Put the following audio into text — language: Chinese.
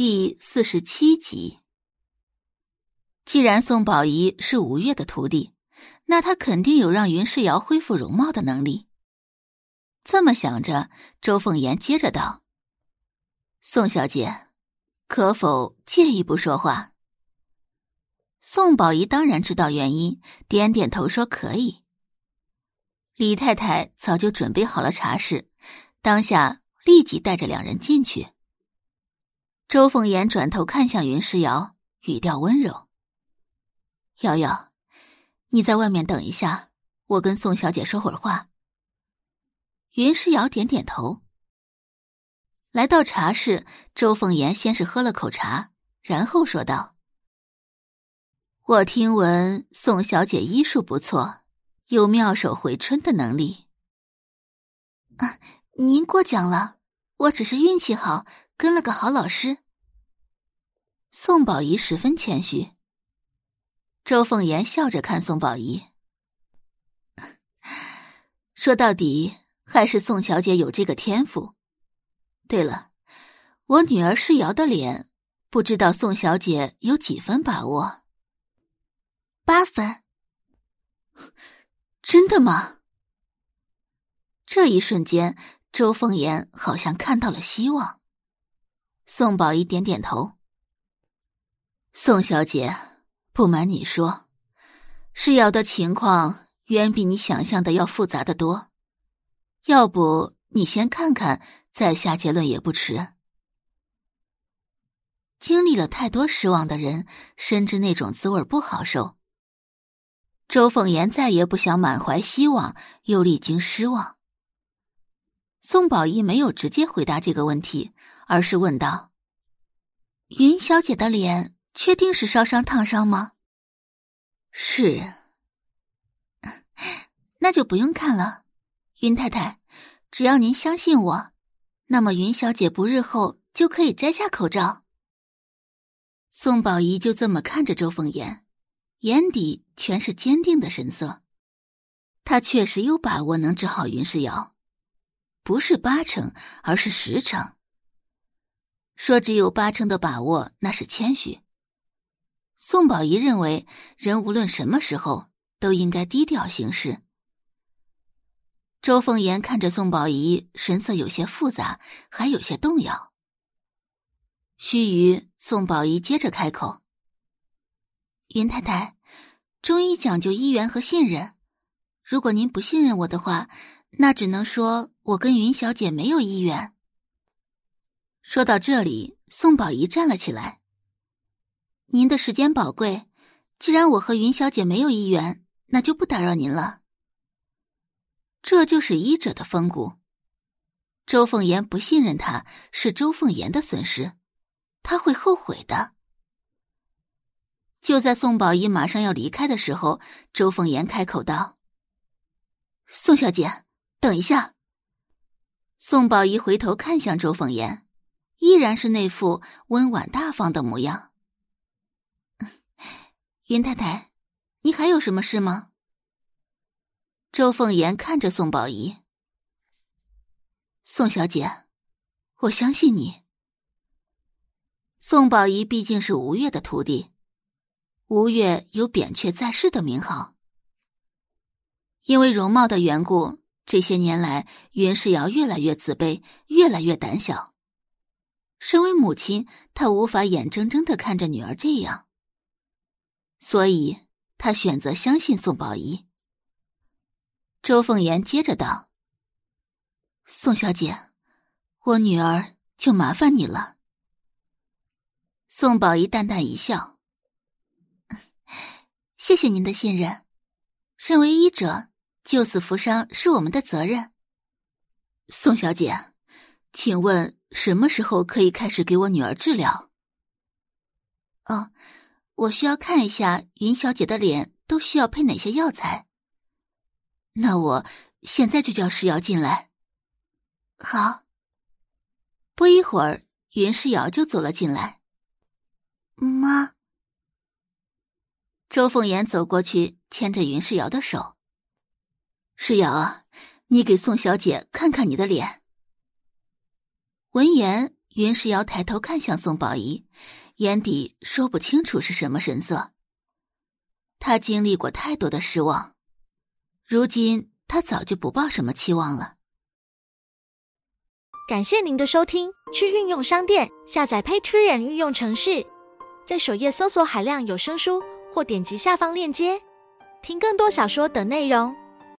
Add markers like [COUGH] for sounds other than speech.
第四十七集。既然宋宝仪是吴越的徒弟，那他肯定有让云世瑶恢复容貌的能力。这么想着，周凤言接着道：“宋小姐，可否借一步说话？”宋宝仪当然知道原因，点点头说：“可以。”李太太早就准备好了茶室，当下立即带着两人进去。周凤言转头看向云诗瑶，语调温柔：“瑶瑶，你在外面等一下，我跟宋小姐说会儿话。”云诗瑶点点头。来到茶室，周凤言先是喝了口茶，然后说道：“我听闻宋小姐医术不错，有妙手回春的能力。”啊，您过奖了，我只是运气好。跟了个好老师，宋宝仪十分谦虚。周凤言笑着看宋宝仪，说到底还是宋小姐有这个天赋。对了，我女儿世瑶的脸，不知道宋小姐有几分把握？八分。真的吗？这一瞬间，周凤言好像看到了希望。宋宝仪点点头。宋小姐，不瞒你说，世瑶的情况远比你想象的要复杂的多。要不你先看看，再下结论也不迟。经历了太多失望的人，深知那种滋味不好受。周凤言再也不想满怀希望又历经失望。宋宝仪没有直接回答这个问题。而是问道：“云小姐的脸确定是烧伤烫伤吗？”“是。”“那就不用看了，云太太，只要您相信我，那么云小姐不日后就可以摘下口罩。”宋宝仪就这么看着周凤言，眼底全是坚定的神色。他确实有把握能治好云世瑶，不是八成，而是十成。说只有八成的把握，那是谦虚。宋宝仪认为，人无论什么时候都应该低调行事。周凤言看着宋宝仪，神色有些复杂，还有些动摇。须臾，宋宝仪接着开口：“云太太，中医讲究医缘和信任。如果您不信任我的话，那只能说我跟云小姐没有医缘。”说到这里，宋宝仪站了起来。您的时间宝贵，既然我和云小姐没有意愿，那就不打扰您了。这就是医者的风骨。周凤言不信任他，是周凤言的损失，他会后悔的。就在宋宝仪马上要离开的时候，周凤言开口道：“宋小姐，等一下。”宋宝仪回头看向周凤言。依然是那副温婉大方的模样。云太太，你还有什么事吗？周凤言看着宋宝仪。宋小姐，我相信你。宋宝仪毕竟是吴越的徒弟，吴越有扁鹊在世的名号。因为容貌的缘故，这些年来，云世瑶越来越自卑，越来越胆小。身为母亲，她无法眼睁睁的看着女儿这样，所以她选择相信宋宝仪。周凤言接着道：“宋小姐，我女儿就麻烦你了。”宋宝仪淡淡一笑：“ [LAUGHS] 谢谢您的信任。身为医者，救死扶伤是我们的责任。”宋小姐，请问。什么时候可以开始给我女儿治疗？哦，我需要看一下云小姐的脸都需要配哪些药材。那我现在就叫石瑶进来。好。不一会儿，云诗瑶就走了进来。妈。周凤言走过去，牵着云诗瑶的手。诗瑶，你给宋小姐看看你的脸。闻言，云世瑶抬头看向宋宝仪，眼底说不清楚是什么神色。他经历过太多的失望，如今他早就不抱什么期望了。感谢您的收听，去运用商店下载 Patreon 运用城市，在首页搜索海量有声书，或点击下方链接听更多小说等内容。